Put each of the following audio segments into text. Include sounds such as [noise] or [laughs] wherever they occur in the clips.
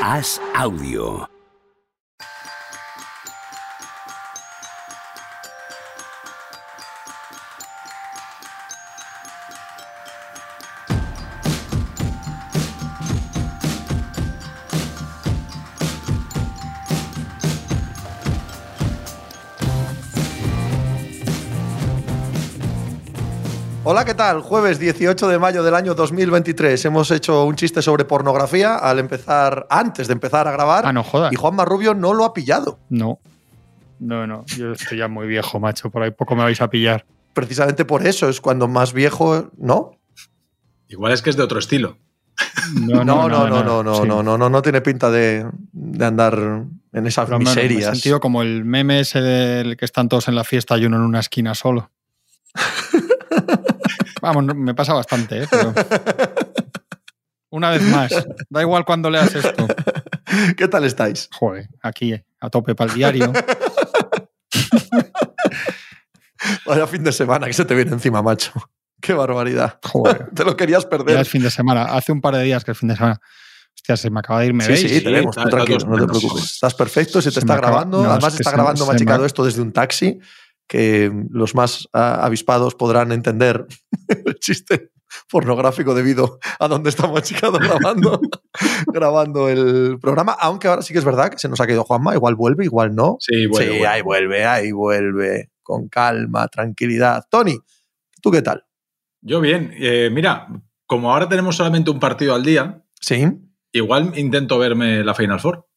Haz audio. Hola, ¿qué tal? Jueves 18 de mayo del año 2023. Hemos hecho un chiste sobre pornografía al empezar, antes de empezar a grabar. Ah, no jodas. Y Juan Marrubio no lo ha pillado. No. No, no. Yo estoy ya muy viejo, macho. Por ahí poco me vais a pillar. Precisamente por eso es cuando más viejo, ¿no? Igual es que es de otro estilo. No, no, no, no, no, no, sí. no, no, no, no tiene pinta de, de andar en esas Pero, hombre, me he miserias. sentido como el meme ese del que están todos en la fiesta y uno en una esquina solo. Vamos, me pasa bastante, ¿eh? Pero- [laughs] Una vez más, da igual cuando leas esto. [laughs] ¿Qué tal estáis? Joder, aquí, eh, a tope para el diario. [laughs] Vaya fin de semana que se te viene encima, macho. Qué barbaridad. Joder, Te lo querías ya perder. es fin de semana. Hace un par de días que es fin de semana. Hostia, se me acaba de ir, ¿me Sí, veis? sí, tenemos, está- tranquilo, no te preocupes. Estás perfecto, se te Se está me acaba- grabando. no, Además, es que está se- grabando me machicado esto desde un taxi, que los más ah, avispados podrán entender [laughs] el chiste pornográfico debido a donde está machicado [laughs] grabando, grabando el programa. Aunque ahora sí que es verdad que se nos ha caído Juanma, igual vuelve, igual no. Sí, bueno. sí, ahí vuelve, ahí vuelve. Con calma, tranquilidad. Tony, ¿tú qué tal? Yo bien. Eh, mira, como ahora tenemos solamente un partido al día, Sí. igual intento verme la Final Four.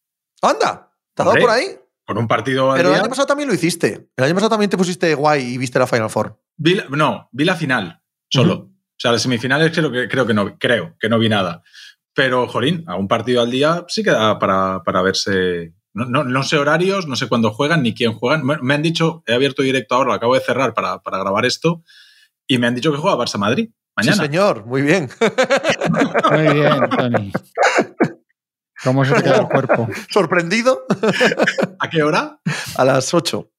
Anda, ¿te ha dado por ahí? Con un partido al Pero el año pasado también lo hiciste. El año pasado también te pusiste guay y viste la Final Four. vi la- no, vi la final solo. O sea, las semifinales creo que, creo que no, creo que no vi nada. Pero, Jolín, a un partido al día sí que da para, para verse. No, no, no sé horarios, no sé cuándo juegan ni quién juegan. Me, me han dicho, he abierto directo ahora, lo acabo de cerrar para, para grabar esto, y me han dicho que juega Barça-Madrid mañana. Sí, señor, muy bien. Muy bien, Tony. ¿Cómo se te queda el cuerpo? Sorprendido ¿A qué hora? a las 8.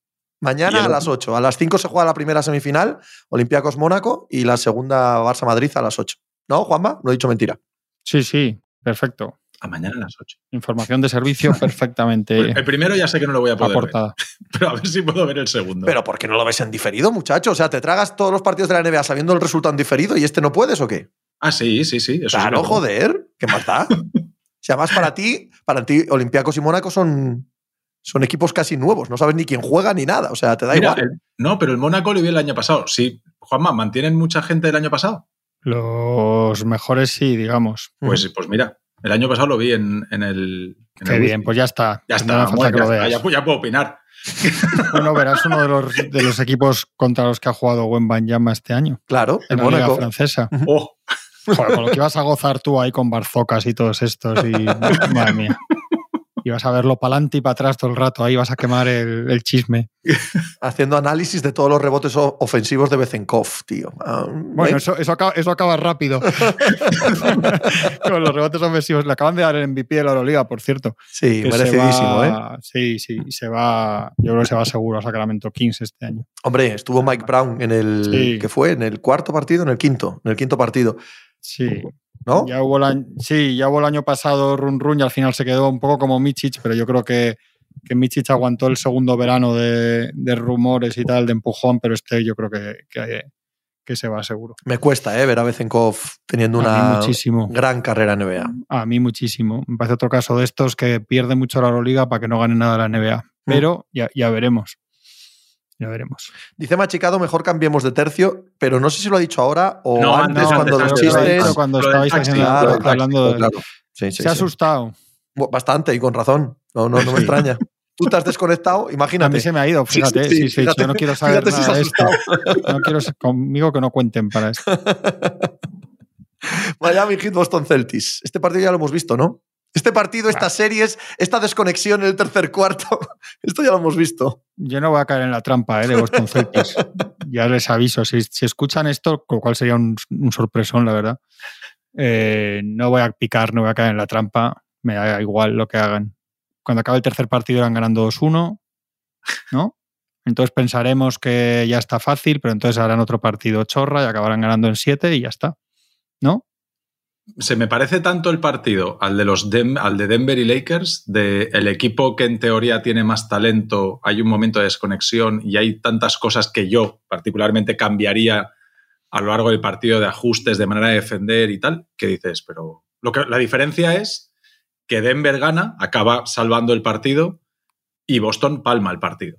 ¿Y Mañana el a las otro? 8. A las 5 se juega la primera semifinal, Olympiacos Mónaco, y la segunda Barça-Madrid a las 8. ¿No, Juanma? No he dicho mentira. Sí, sí, perfecto. A mañana a las 8. Información de servicio [laughs] perfectamente El primero ya sé que no lo voy a poder ver, aportada. [laughs] pero a ver si puedo ver el segundo. Pero ¿por qué no lo ves en diferido, muchacho? O sea, ¿te tragas todos los partidos de la NBA sabiendo el resultado en diferido y este no puedes o qué? ah, sí, sí, sí. Eso claro, sí joder. ¿Qué más da? [laughs] Si además para ti, para ti, Olympiacos y Mónaco son, son equipos casi nuevos. No sabes ni quién juega ni nada. O sea, te da Mira, igual. el- no, pero el Mónaco lo vi el año pasado. Sí, Juanma, ¿mantienen mucha gente del año pasado? Los mejores sí, digamos. Pues, pues mira, el año pasado lo vi en, en el. en Qué el bien, pues ya está. Ya está, bueno, ya, está, ya pu- ya puedo opinar. [laughs] [laughs] Bueno, verás uno de los, de los equipos contra los que ha jugado Wembanyama este año. Claro, En el la Liga Mónaco. Francesa. Oh, Joder, con lo que ibas a gozar tú ahí con Barzocas y todos estos. [laughs] Y, madre mía. Ibas a verlo para adelante y para atrás todo el rato. Ahí vas a quemar el, el chisme. [laughs] Haciendo análisis de todos los rebotes ofensivos de Bezenkov, tío. Ah, Bueno, ¿eh? eso, eso, acaba, eso acaba rápido. [laughs] con los rebotes ofensivos. Le acaban de dar el MVP de la Euroliga, por cierto. sí, merecidísimo, ¿eh? Sí, sí. y Se va, yo creo que se va seguro a Sacramento Kings este año. Hombre, estuvo Mike Brown en el. Sí. que fue? ¿En el cuarto partido? En el quinto. En el quinto partido. Sí. ¿No? Ya hubo el sí, ya hubo el año pasado run run y al final se quedó un poco como Michic, pero yo creo que, que Michic aguantó el segundo verano de, de rumores y tal, de empujón, pero este yo creo que, que, que se va seguro. Me cuesta, ¿eh? Ver a Bezenkov teniendo A una muchísimo. gran carrera en NBA. A mí muchísimo. Me parece otro caso de estos que pierde mucho la Euroliga para que no gane nada la NBA. Pero ya, ya veremos. Ya veremos. Dice Machicado, mejor cambiemos de tercio, pero no sé si lo ha dicho ahora o No, antes, no, cuando antes, los chistes. cuando estabais Claro, hablando de- claro. Sí, sí, Se ha sí. asustado. Bastante y con razón. No, no, no me Sí. extraña. Tú te has desconectado, A imagínate. mí se me ha ido, fíjate. Sí, sí, Sí, sí, fíjate, yo no quiero saber si nada de esto. No quiero conmigo que no cuenten para esto. [laughs] Miami Heat Boston Celtics. Este partido ya lo hemos visto, ¿no? Este partido, estas series, esta desconexión en el tercer cuarto, [laughs] esto ya lo hemos visto. Yo no voy a caer en la trampa ¿eh? de Boston Celtics. [laughs] ya les aviso. Si, si escuchan esto, con lo cual sería un, un sorpresón, la verdad. eh, no voy a picar, no voy a caer en la trampa. Me da igual lo que hagan. Cuando acabe el tercer partido eran ganando 2-1, ¿no? Entonces pensaremos que ya está fácil, pero entonces harán otro partido chorra y acabarán ganando en 7 y ya está. ¿No? Se me parece tanto el partido al de los al de Denver y Lakers, de el equipo que en teoría tiene más talento, hay un momento de desconexión y hay tantas cosas que yo particularmente cambiaría a lo largo del partido de ajustes, de manera de defender y tal, que dices, pero lo que, la diferencia es que Denver gana, acaba salvando el partido y Boston palma el partido.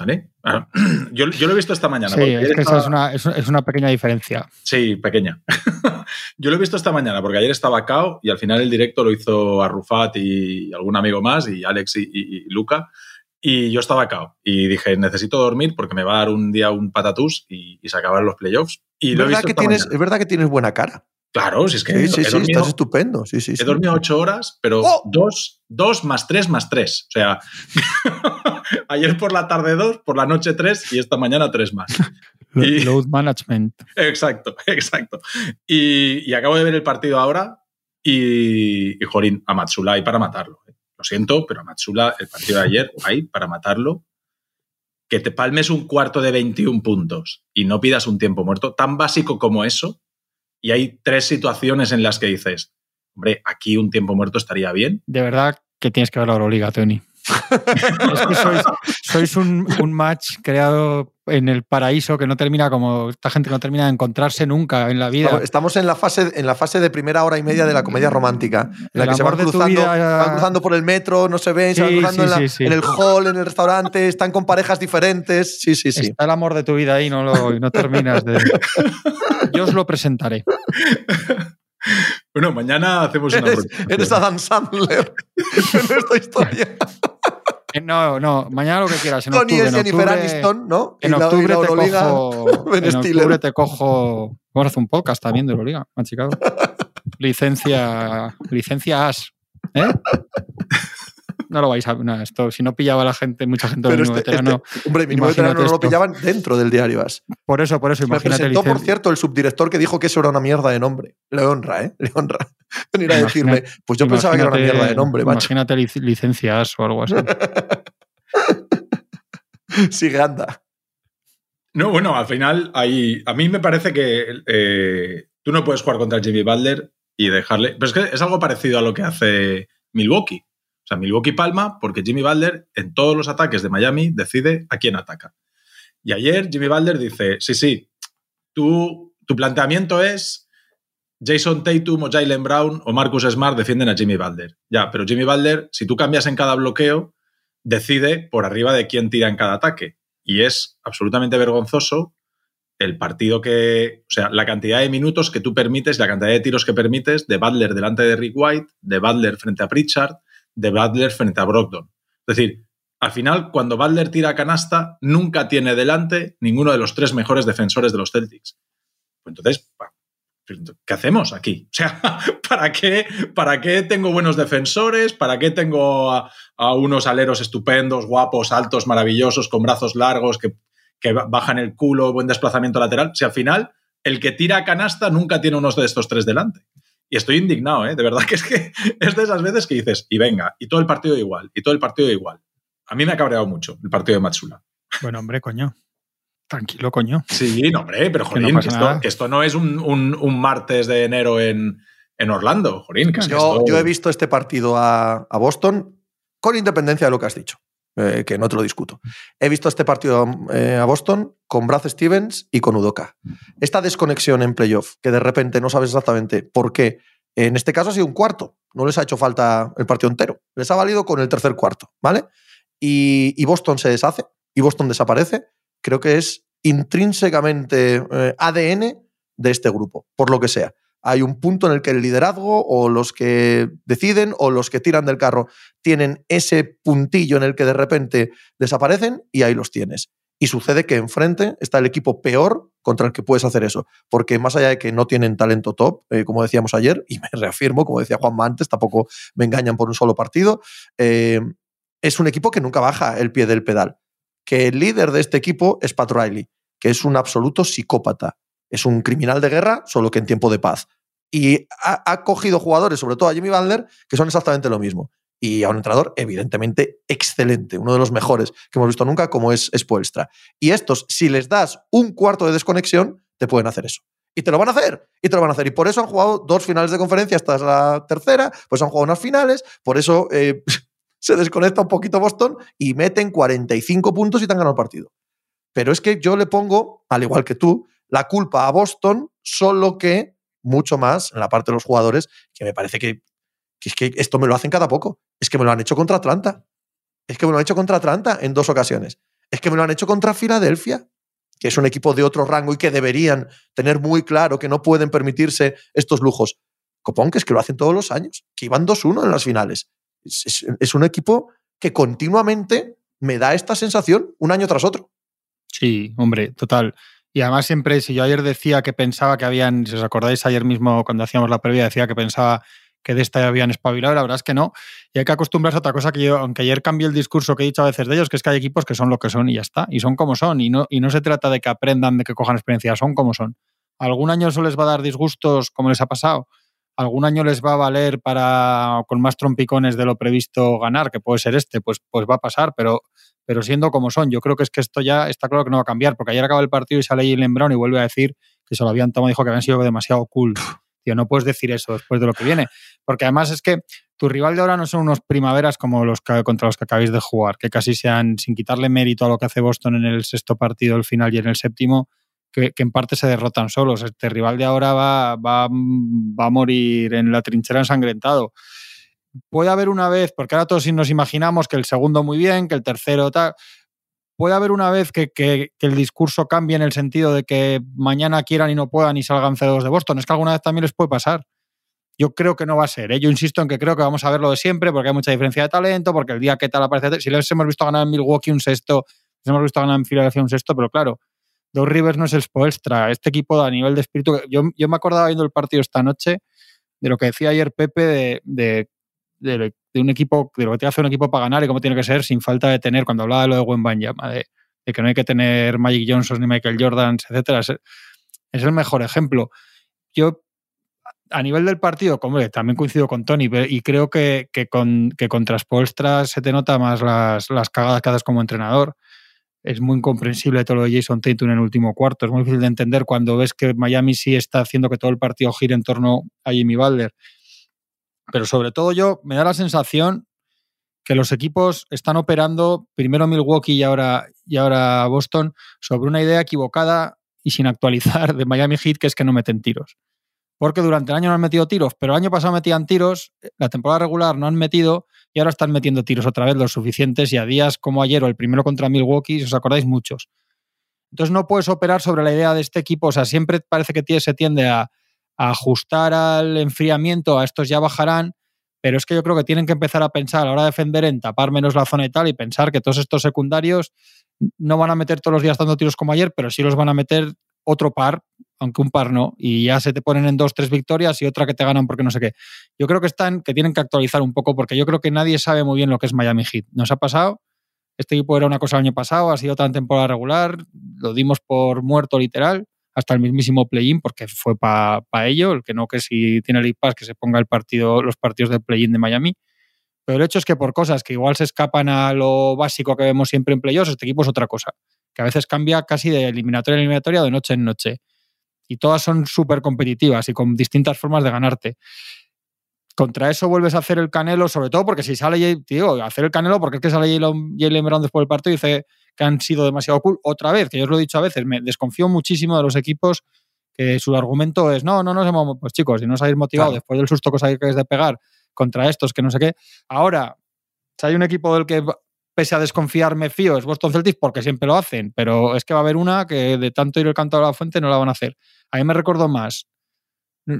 ¿Vale? Ah, [clears throat] yo, lo he visto esta mañana. Sí, es que esa es una, es una, pequeña diferencia. Sí, pequeña. [laughs] yo lo he visto esta mañana porque ayer estaba cao y al final el directo lo hizo Arrufat y algún amigo más, y Alex y, Luca. Y yo estaba cao y dije, necesito dormir porque me va a dar un día un patatús y, se acaban los playoffs. Y lo ¿Verdad que tienes, es verdad que tienes buena cara. Claro, si es que sí, sí, estás estupendo. Sí, sí, he dormido ocho horas, pero ¡Oh! dos, dos más tres más tres. O sea, [laughs] ayer por la tarde dos, por la noche tres y esta mañana tres más. [laughs] [laughs] Load management. Exacto, exacto. Y, acabo de ver el partido ahora y, y Jorín, a Matsula hay para matarlo. ¿eh? Lo siento, pero a Matsula el partido de ayer hay para matarlo. Que te palmes un cuarto de 21 puntos y no pidas un tiempo muerto, tan básico como eso, y hay tres situaciones en las que dices, hombre, aquí un tiempo muerto estaría bien. De verdad que tienes que ver la Euroliga, Tony. Es que sois, un, match creado en el paraíso que no termina como esta gente no termina de encontrarse nunca en la vida. Estamos en la fase, en la fase de primera hora y media de la comedia romántica, en la que se van cruzando, van cruzando por el metro, no se ven, se van cruzando en, el hall, en el restaurante, están con parejas diferentes. Sí, sí, sí. Está el amor de tu vida ahí, no, lo, no terminas de. Yo os lo presentaré. Bueno, mañana hacemos una. [laughs] Eres, eres Adam Sandler [laughs] en esta historia. [laughs] Eh, no, no, mañana lo que quieras. En Tony octubre, es Jennifer Aniston, ¿no? [laughs] En octubre, te cojo, en octubre te cojo. Vamos a hacer un podcast también de Euroliga, machicado. licencia, licencia AS. ¿eh? No lo vais a no, esto si no pillaba la gente mucha gente Pero este, veterano este, hombre mínimo veterano no lo pillaban dentro del diario AS. Por eso por eso imagínate me presentó por cierto el subdirector que dijo que eso era una mierda de nombre. Le honra eh le honra [laughs] venir a decirme pues yo pensaba que era una mierda de nombre imagínate licencias o algo así. [laughs] Sigue anda. No bueno al final ahí a mí me parece que eh, tú no puedes jugar contra Jimmy Butler y dejarle pero es que es algo parecido a lo que hace Milwaukee sea, Milwaukee palma porque Jimmy Butler en todos los ataques de Miami decide a quién ataca. Y ayer Jimmy Butler dice, sí, sí, tú, tu planteamiento es Jason Tatum o Jalen Brown o Marcus Smart defienden a Jimmy Butler. Ya, pero Jimmy Butler, si tú cambias en cada bloqueo, decide por arriba de quién tira en cada ataque. Y es absolutamente vergonzoso el partido que, o sea, la cantidad de minutos que tú permites, la cantidad de tiros que permites de Butler delante de Rick White, de Butler frente a Pritchard, de Butler frente a Brogdon. Es decir, al final, cuando Butler tira canasta, nunca tiene delante ninguno de los tres mejores defensores de los Celtics. Pues entonces, ¿qué hacemos aquí? O sea, [laughs] ¿para qué, ¿para qué tengo buenos defensores? ¿Para qué tengo a, unos aleros estupendos, guapos, altos, maravillosos, con brazos largos, que, que, bajan el culo, buen desplazamiento lateral? Si al final el que tira canasta nunca tiene unos de estos tres delante. Y estoy indignado, ¿eh? De verdad que es que [laughs] es de esas veces que dices, y venga, y todo el partido igual, y todo el partido igual. A mí me ha cabreado mucho el partido de Matsula. Bueno, hombre, coño. Tranquilo, coño. Sí, no, hombre, pero Jorín, que, esto, no es un, martes de enero en, Orlando, Jorín. yo, he visto este partido a, Boston con independencia de lo que has dicho, eh, que no te lo discuto. He visto este partido eh, a Boston con Brad Stevens y con Udoka. Esta desconexión en playoff, que de repente no sabes exactamente por qué, en este caso ha sido un cuarto, no les ha hecho falta el partido entero, les ha valido con el tercer cuarto, ¿vale? Y, Boston se deshace y Boston desaparece, creo que es intrínsecamente eh, ADN de este grupo, por lo que sea. Hay un punto en el que el liderazgo o los que deciden o los que tiran del carro tienen ese puntillo en el que de repente desaparecen y ahí los tienes. Y sucede que enfrente está el equipo peor contra el que puedes hacer eso. Porque más allá de que no tienen talento top, eh, como decíamos ayer, y me [laughs] reafirmo, como decía Juan antes, tampoco me engañan por un solo partido, eh, es un equipo que nunca baja el pie del pedal. Que el líder de este equipo es Pat Riley, que es un absoluto psicópata. Es un criminal de guerra, solo que en tiempo de paz. Y ha, cogido jugadores, sobre todo a Jimmy Butler, que son exactamente lo mismo y a un entrenador evidentemente excelente, uno de los mejores que hemos visto nunca, como es, Spoelstra. Y estos, si les das un cuarto de desconexión, te pueden hacer eso. Y te lo van a hacer. Y te lo van a hacer. Y por eso han jugado dos finales de conferencia, esta es la tercera, pues han jugado unas finales, por eso eh, [laughs] se desconecta un poquito Boston y meten 45 puntos y te han ganado el partido. Pero es que yo le pongo, al igual que tú, la culpa a Boston, solo que mucho más en la parte de los jugadores, que me parece que, es que esto me lo hacen cada poco. Es que me lo han hecho contra Atlanta. Es que me lo han hecho contra Atlanta en dos ocasiones. Es que me lo han hecho contra Filadelfia que es un equipo de otro rango y que deberían tener muy claro que no pueden permitirse estos lujos. Copón, que es que lo hacen todos los años, que iban 2-1 en las finales. Es, un equipo que continuamente me da esta sensación un año tras otro. Sí, hombre, total. Y además siempre, si yo ayer decía que pensaba que habían, si os acordáis ayer mismo cuando hacíamos la previa, decía que pensaba que de esta ya habían espabilado, la verdad es que no. Y hay que acostumbrarse a otra cosa que yo, aunque ayer cambié el discurso que he dicho a veces de ellos, que es que hay equipos que son lo que son y ya está, y son como son, y no, y no se trata de que aprendan, de que cojan experiencia, son como son. Algún año eso les va a dar disgustos como les ha pasado, algún año les va a valer para, con más trompicones de lo previsto, ganar, que puede ser este, pues, pues va a pasar, pero, pero siendo como son, yo creo que es que esto ya está claro que no va a cambiar, porque ayer acaba el partido y sale Jalen Brown y vuelve a decir que se lo habían tomado, dijo que habían sido demasiado cool. Tío, no puedes decir eso después de lo que viene. Porque además es que tu rival de ahora no son unos primaveras como los que, contra los que acabáis de jugar, que casi sean, sin quitarle mérito a lo que hace Boston en el sexto partido, el final y en el séptimo, que, en parte se derrotan solos. Este rival de ahora va, va, va a morir en la trinchera ensangrentado. Puede haber una vez, porque ahora todos nos imaginamos que el segundo muy bien, que el tercero tal puede haber una vez que, el discurso cambie en el sentido de que mañana quieran y no puedan y salgan cedos de Boston. Es que alguna vez también les puede pasar. Yo creo que no va a ser. ¿eh? Yo insisto en que creo que vamos a ver lo de siempre porque hay mucha diferencia de talento, porque el día que tal aparece. Si les hemos visto ganar en Milwaukee un sexto, les hemos visto ganar en Filadelfia un sexto, pero claro, Dos Rivers no es el Spoelstra. Este equipo a nivel de espíritu. Yo, yo me acordaba viendo el partido esta noche de lo que decía ayer Pepe de, un equipo, de lo que tiene que un equipo para ganar y cómo tiene que ser sin falta de tener, cuando hablaba de lo de Wembanyama, de, de que no hay que tener Magic Johnson ni Michael Jordan, etcétera, es, el mejor ejemplo. Yo, a nivel del partido, como también coincido con Tony, y creo que, con, que contra Spolstra se te nota más las, las cagadas que haces como entrenador. Es muy incomprensible todo lo de Jason Tatum en el último cuarto. Es muy difícil de entender cuando ves que Miami sí está haciendo que todo el partido gire en torno a Jimmy Butler pero sobre todo yo me da la sensación que los equipos están operando, primero Milwaukee y ahora, y ahora Boston, sobre una idea equivocada y sin actualizar de Miami Heat, que es que no meten tiros. Porque durante el año no han metido tiros, pero el año pasado metían tiros, la temporada regular no han metido y ahora están metiendo tiros otra vez los suficientes y a días como ayer o el primero contra Milwaukee, si os acordáis, muchos. Entonces no puedes operar sobre la idea de este equipo, o sea, siempre parece que se tiende a, ajustar al enfriamiento, a estos ya bajarán, pero es que yo creo que tienen que empezar a pensar a la hora de defender en tapar menos la zona y tal y pensar que todos estos secundarios no van a meter todos los días dando tiros como ayer, pero sí los van a meter otro par, aunque un par no, y ya se te ponen en dos, tres victorias y otra que te ganan porque no sé qué. Yo creo que están, que tienen que actualizar un poco porque yo creo que nadie sabe muy bien lo que es Miami Heat. Nos ha pasado, este equipo era una cosa el año pasado, ha sido tan temporada regular, lo dimos por muerto literal, hasta el mismísimo play-in, porque fue para ello, el que no que si tiene el Pass que se ponga el partido, los partidos del play-in de Miami. Pero el hecho es que por cosas que igual se escapan a lo básico que vemos siempre en playoffs, este equipo es otra cosa, que a veces cambia casi de eliminatoria en eliminatoria de noche en noche. Y todas son súper competitivas y con distintas formas de ganarte. Contra eso vuelves a hacer el canelo, sobre todo porque si sale, tío, hacer el canelo, porque es que sale Jalen Brown después del partido y dice, que han sido demasiado cool. Otra vez, que yo os lo he dicho a veces, me desconfío muchísimo de los equipos que su argumento es, no, no nos hemos, pues chicos, si no os habéis motivado después del susto que os habéis de pegar contra estos, que no sé qué. Ahora, si hay un equipo del que pese a desconfiar me fío, es Boston Celtics porque siempre lo hacen, pero es que va a haber una que de tanto ir el canto a la fuente no la van a hacer. A mí me recuerdo más,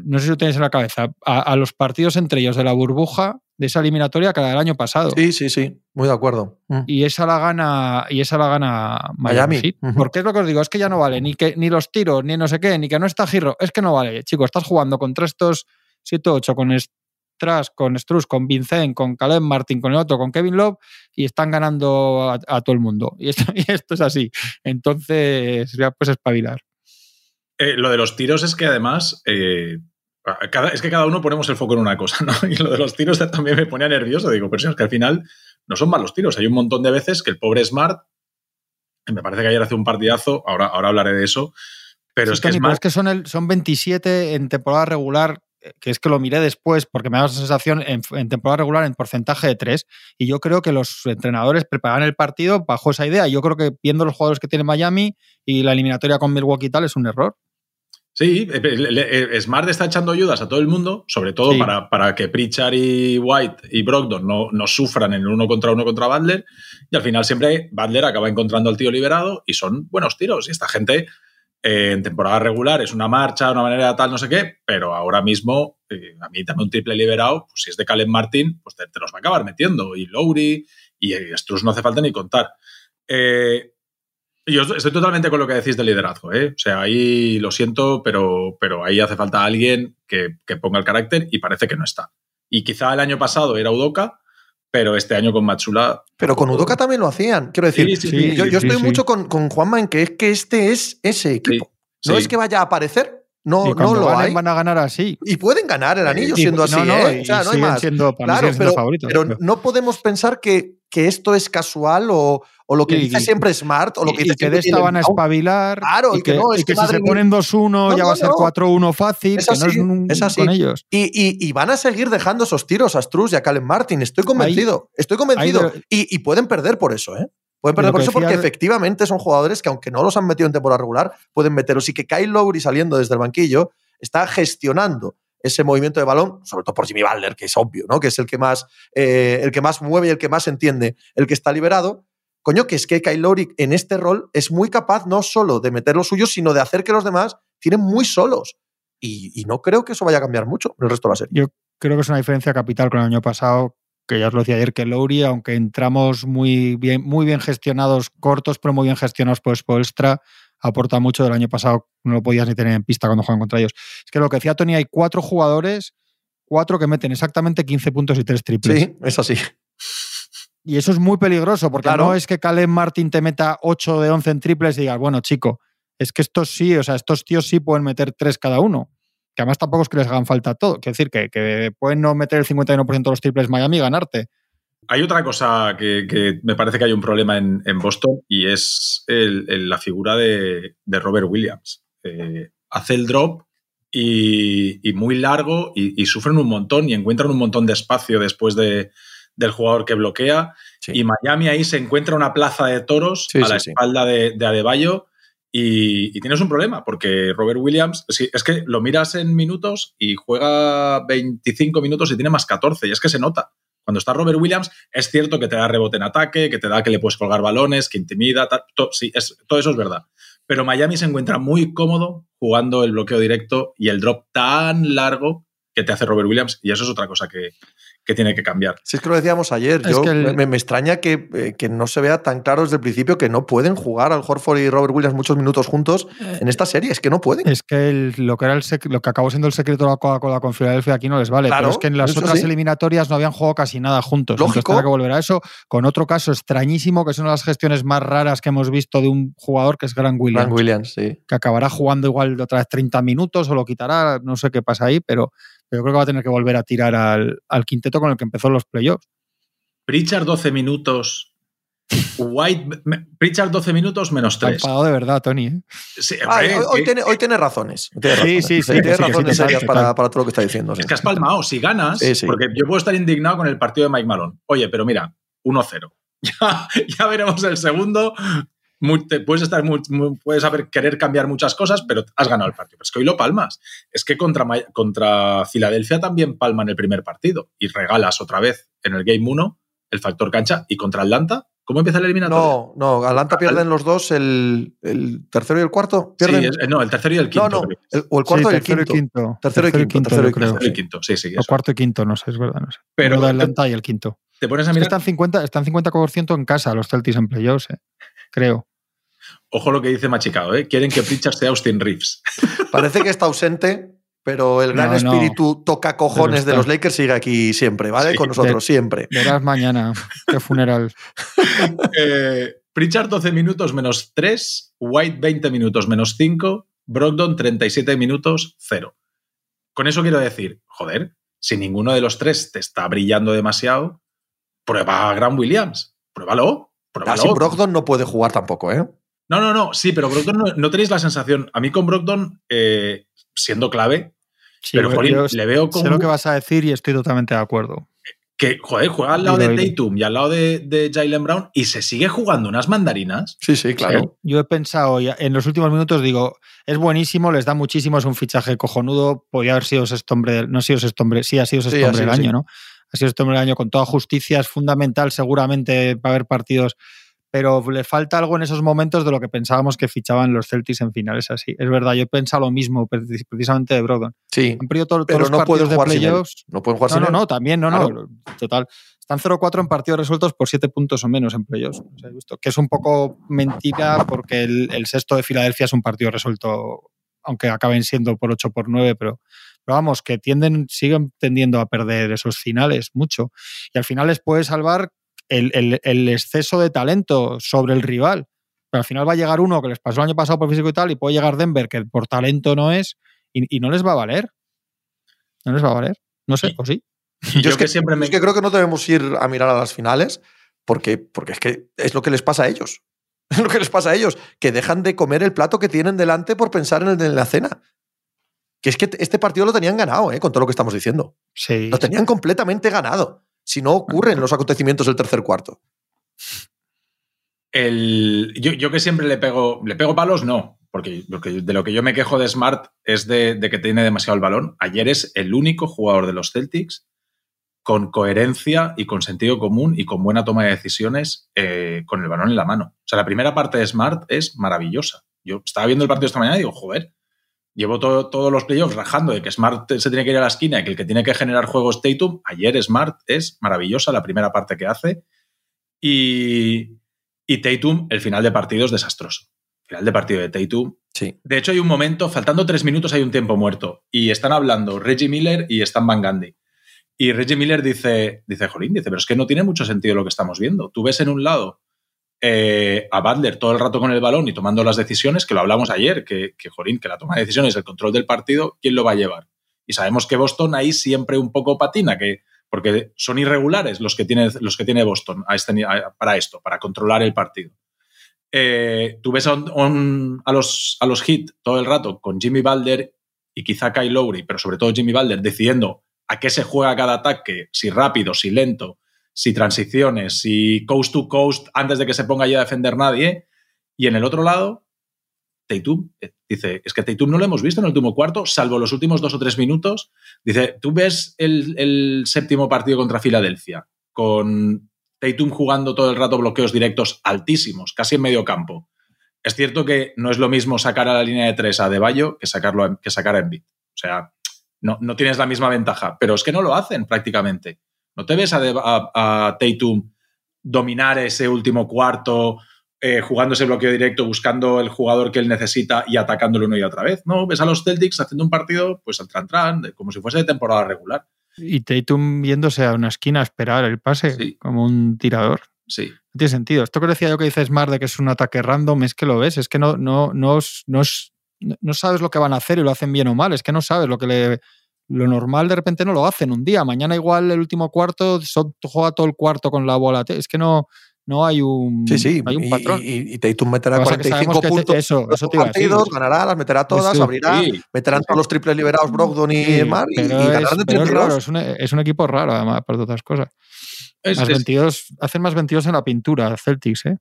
no sé si lo tenéis en la cabeza, a los partidos entre ellos de la burbuja de esa eliminatoria que la del año pasado. Sí, sí, sí, muy de acuerdo. Mm. Y esa la gana, y esa la gana Miami. Porque es lo que os digo, es que ya no vale ni que ni los tiros, ni no sé qué, ni que no está Giro. Es que no vale, chicos, estás jugando contra estos 7-8 con Strass, con Struz, con Vincent, con Caleb Martin, con el otro, con Kevin Love, y están ganando a, todo el mundo. [laughs] Y esto, esto, es así. Entonces, ya pues espabilar. Eh, lo de los tiros es que además eh, es que cada uno ponemos el foco en una cosa, [laughs] ¿no? Y lo de los tiros también me ponía nervioso. Digo, pero si es que al final no son malos tiros. Hay un montón de veces que el pobre Smart, me parece que ayer hace un partidazo, ahora, ahora hablaré de eso, Pero Sí, es que Tony, es pero más. es que son, el, son 27 en temporada regular, eh, que es que lo miré después porque me da esa sensación en, en temporada regular en porcentaje de 3. Y yo creo que los entrenadores preparan el partido bajo esa idea. Yo creo que viendo los jugadores que tiene Miami y la eliminatoria con Milwaukee y tal es un error. Sí, eh, le- eh, Smart está echando ayudas a todo el mundo, sobre todo Sí. para, para que Pritchard y White y Brogdon no, no sufran en el uno contra uno contra Butler. Y al final siempre Butler acaba encontrando al tío liberado y son buenos tiros. Y esta gente eh, en temporada regular es una marcha, una manera tal, no sé qué, pero ahora mismo eh, a mí también un triple liberado, pues si es de Caleb Martin, pues te, te los va a acabar metiendo. Y Lowry y eh, Struz no hace falta ni contar. Eh, yo estoy totalmente con lo que decís del liderazgo, ¿eh? O sea, ahí lo siento, pero, pero ahí hace falta alguien que, que ponga el carácter y parece que no está. Y quizá el año pasado era Udoka, pero este año con Matsula. Pero con Udoka también lo hacían. Quiero decir, Sí, sí, sí, yo, estoy sí. mucho con, con Juanma en que es que este es ese equipo. No sí. es que vaya a aparecer, no, y no lo ganen, hay. van a ganar así. Y pueden ganar el anillo Y- siendo no, así, no, ¿eh? y O sea, no hay más. siendo- Claro, siendo pero- no podemos pensar que, que esto es casual o, o lo que Y- dice siempre Smart o lo que y dice que de esta van a espabilar. Claro, y que no, es y que que si se ponen 2-1 No, ya no, va a ser no. 4-1 fácil, Es que no así, es, un- es así. con ellos. Y, van a seguir dejando esos tiros a Struz y a Calen Martin. Estoy convencido. estoy convencido. de- y, pueden perder por eso, ¿eh? Pueden De perder por eso porque efectivamente son jugadores que, aunque no los han metido en temporada regular, pueden meterlos. Y que Kyle Lowry saliendo desde el banquillo está gestionando ese movimiento de balón, sobre todo por Jimmy Butler, que es obvio, ¿no? Que es el que más, eh, el que más mueve y el que más entiende el que está liberado. Coño, que es que Kyle Lowry en este rol es muy capaz no solo de meter los suyos, sino de hacer que los demás tienen muy solos. Y, y no creo que eso vaya a cambiar mucho en el resto de la serie. Creo que es una diferencia capital con el año pasado, que ya os lo decía ayer, que Lowry, aunque entramos muy bien, muy bien gestionados, cortos, pero muy bien gestionados por Spoelstra, aporta mucho del año pasado, no lo podías ni tener en pista cuando juegan contra ellos. Es que lo que decía Tony, hay cuatro jugadores, cuatro que meten exactamente 15 puntos y tres triples. Sí, es así. Y eso es muy peligroso, porque Claro. no es que Caleb Martin te meta 8 de 11 en triples y digas, bueno, chico, es que estos sí, o sea, estos tíos sí pueden meter 3 cada uno. Que además tampoco es que les hagan falta todo. Quiero decir, que, que pueden no meter el 51% de los triples Miami y ganarte. Hay otra cosa que, que me parece que hay un problema en, en Boston y es el- el- la figura de, de Robert Williams. Eh, hace el drop y, y muy largo y, y sufren un montón y encuentran un montón de espacio después de- del jugador que bloquea. Sí. Y Miami ahí se encuentra una plaza de toros Sí, a la sí. espalda de, de Adebayo y, y tienes un problema porque Robert Williams, es que lo miras en minutos y juega 25 minutos y tiene más 14 y es que se nota. Cuando está Robert Williams, es cierto que te da rebote en ataque, que te da que le puedes colgar balones, que intimida, tal, to- sí, es, todo eso es verdad. Pero Miami se encuentra muy cómodo jugando el bloqueo directo y el drop tan largo que te hace Robert Williams y eso es otra cosa que, que tiene que cambiar. Si es que lo decíamos ayer, Es yo, que el- me, me extraña que, eh, que no se vea tan claro desde el principio que no pueden jugar al Horford y Robert Williams muchos minutos juntos en esta serie. Es que no pueden. Es que el- lo, que era el sec- lo que acabó siendo el secreto de la Coca-Cola con Filadelfia aquí no les vale. Claro, pero es que en las otras sí. eliminatorias no habían jugado casi nada juntos. Entonces Lógico. tendrá que volver a eso. Con otro caso extrañísimo, que es una de las gestiones más raras que hemos visto de un jugador que es Grant Williams. Grant Williams, sí. que acabará jugando igual otra vez 30 minutos o lo quitará, no sé qué pasa ahí, pero, pero creo que va a tener que volver a tirar al, al quinteto con el que empezó los playoffs. Pritchard 12 minutos. White, Pritchard 12 minutos menos Está 3. enfadado de verdad, Tony. ¿eh? Ah, hoy, tiene, hoy tiene razones. Tiene Sí, razones. sí, sí, Tiene sí, que razones sí, serias para, todo lo que está diciendo. sí. es que has palmado. Si ganas, Sí, sí. porque yo puedo estar indignado con el partido de Mike Malone. Oye, pero mira, 1-0. [laughs] Ya, ya veremos el segundo. Muy- te puedes estar muy- muy- puedes haber querer cambiar muchas cosas, pero has ganado el partido. Pero es que hoy lo palmas. Es que contra, contra Filadelfia también palman el primer partido y regalas otra vez en el Game 1 el factor cancha. Y contra Atlanta, ¿cómo empieza el eliminatorio? No, no, Atlanta pierden los dos, el, el tercero y el cuarto. Sí, ¿Pierden? es- no, el tercero y el quinto. no, no, creo. el- o el cuarto Sí, y el tercero quinto. Tercero y quinto, tercero y quinto, Tercero y quinto, sí, sí. O eso. cuarto y quinto, no sé, es verdad, no sé. Pero Uno de te- Atlanta y el quinto. Te pones a Es que mirar, están 50, están 50% en casa los Celtics en playoffs, eh, creo. Ojo lo que dice Machicado, ¿eh? quieren que Pritchard sea Austin Reeves. [laughs] Parece que está ausente, pero el gran No, no. espíritu toca cojones de los Lakers sigue aquí siempre, ¿vale? Sí, Con nosotros, siempre. Verás mañana qué funeral. [laughs] Eh, Pritchard 12 minutos menos 3, White 20 minutos menos 5, Brogdon 37 minutos 0. Con eso quiero decir, joder, si ninguno de los tres te está brillando demasiado, prueba a Grant Williams, pruébalo, pruébalo. Así Brogdon no puede jugar tampoco, ¿eh? No, no, no, sí, pero Brogdon no, no tenéis la sensación. A mí con Brogdon, eh, siendo clave, Sí, pero Jolín, le veo como Sé lo que vas a decir y estoy totalmente de acuerdo. que, joder, juega al lado de. Tatum y al lado de, de Jalen Brown y se sigue jugando unas mandarinas. Sí, sí, claro. Yo he pensado, en los últimos minutos digo, es buenísimo, les da muchísimo, es un fichaje cojonudo, podía haber sido sexto hombre, no ha sido sexto hombre, sí ha sido sexto Sí, hombre del sido, año, sí. ¿no? Ha sido sexto hombre del año con toda justicia, es fundamental seguramente para haber partidos, pero le falta algo en esos momentos de lo que pensábamos que fichaban los Celtics en finales así. Es verdad, yo he pensado lo mismo pre- precisamente de Brogdon. Sí, Han perdido todo- todos pero los no pueden partidos de jugar playoffs. No pueden jugar No, sin no, él. no, también, no, no. Total. Están 0-4 en partidos resueltos por 7 puntos o menos en playoffs. O sea, que es un poco mentira porque el, el sexto de Filadelfia es un partido resuelto, aunque acaben siendo por 8 por 9, pero, pero vamos, que tienden, siguen tendiendo a perder esos finales mucho. Y al final les puede salvar el, el- el exceso de talento sobre el rival. Pero al final va a llegar uno que les pasó el año pasado por físico y tal, y puede llegar Denver, que por talento no es, y, y no les va a valer. No les va a valer. No sé, o sí. [laughs] Yo, es que, siempre me. es que creo que no debemos ir a mirar a las finales porque, porque es que es lo que les pasa a ellos. [laughs] Es lo que les pasa a ellos, que dejan de comer el plato que tienen delante por pensar en el la cena. Que es que este partido lo tenían ganado, ¿eh? con todo lo que estamos diciendo. Sí. Lo tenían completamente ganado. Si no ocurren los acontecimientos del tercer cuarto. el- yo, yo que siempre le pego. ¿Le pego palos? No. Porque, porque de lo que yo me quejo de Smart es de, de que tiene demasiado el balón. Ayer es el único jugador de los Celtics con coherencia y con sentido común y con buena toma de decisiones eh, con el balón en la mano. O sea, la primera parte de Smart es maravillosa. Yo estaba viendo el partido esta mañana y digo, joder, llevo todo- todos los playoffs rajando de que Smart se tiene que ir a la esquina y que el que tiene que generar juegos Tatum. Ayer Smart es maravillosa la primera parte que hace. Y, y Tatum, el final de partido es desastroso. Final de partido de Tatum. Sí. De hecho, hay un momento, faltando tres minutos, hay un tiempo muerto. Y están hablando Reggie Miller y Stan Van Gundy. Y Reggie Miller dice, dice, Jolín, dice, pero es que no tiene mucho sentido lo que estamos viendo. Tú ves en un lado eh, a Butler todo el rato con el balón y tomando las decisiones, que lo hablamos ayer, que, que, Jolín, que la toma de decisiones, el control del partido, ¿quién lo va a llevar? Y sabemos que Boston ahí siempre un poco patina, que, porque son irregulares los que tiene, los que tiene Boston este, para esto, para controlar el partido. Eh, tú ves a, a, los, a los hit todo el rato con Jimmy Balder y quizá Kyle Lowry, pero sobre todo Jimmy Balder, decidiendo a qué se juega cada ataque, si rápido, si lento, si transiciones, si coast to coast antes de que se ponga ya a defender nadie. Y en el otro lado, Tatum eh, dice, es que Tatum no lo hemos visto en el último cuarto, salvo los últimos dos o tres minutos. Dice, tú ves el, séptimo partido contra Filadelfia con Tatum jugando todo el rato bloqueos directos altísimos, casi en medio campo. Es cierto que no es lo mismo sacar a la línea de tres a De Bayo que, sacarlo que sacar a Embiid. O sea, no, no, tienes la misma ventaja, pero es que no lo hacen prácticamente. No te ves a, a, a Tatum dominar ese último cuarto, eh, jugando ese bloqueo directo, buscando el jugador que él necesita y atacándolo una y otra vez. No, ves a los Celtics haciendo un partido pues al tran-tran, como si fuese de temporada regular. Y Tatum viéndose a una esquina a esperar el pase Sí. como un tirador. Sí. No tiene sentido. Esto que decía yo que dices Smart de que es un ataque random, es que lo ves, es que no, no, no, no, no sabes lo que van a hacer y lo hacen bien o mal, es que no sabes lo que le. Lo normal de repente no lo hacen un día. Mañana igual el último cuarto son- juega todo el cuarto con la bola. Es que no, no hay un, Sí, sí. hay un y, patrón. y, y Tatum meterá Lo que pasa es que 45 sabemos que te- puntos. eso, eso te iba a decir. partidos, ganará, las meterá todas, Eso, abrirá, Sí. meterán todos los triples liberados Brogdon y Sí, Mar y, y ganarán de pero es 32. raro, es un, es un equipo raro, además, por otras cosas. Es, Más es- 22, hacen más 22 en la pintura, Celtics, ¿eh?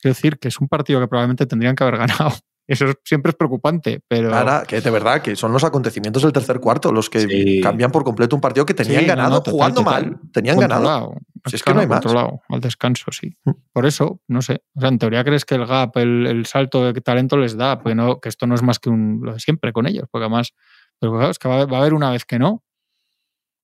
Quiero decir que es un partido que probablemente tendrían que haber ganado. Eso es- siempre es preocupante, pero. Ahora, que de verdad, que son los acontecimientos del tercer cuarto los que Sí. cambian por completo un partido que tenían Sí, ganado no, total, jugando total. mal. Tenían ganado. controlado. Si es que no hay más. al descanso, sí. Mm. Por eso, no sé. O sea, en teoría crees que el gap, el, el salto de talento les da, porque no, que esto no es más que un, lo de siempre con ellos, porque además. Pero claro, es que va, a- va a haber una vez que no.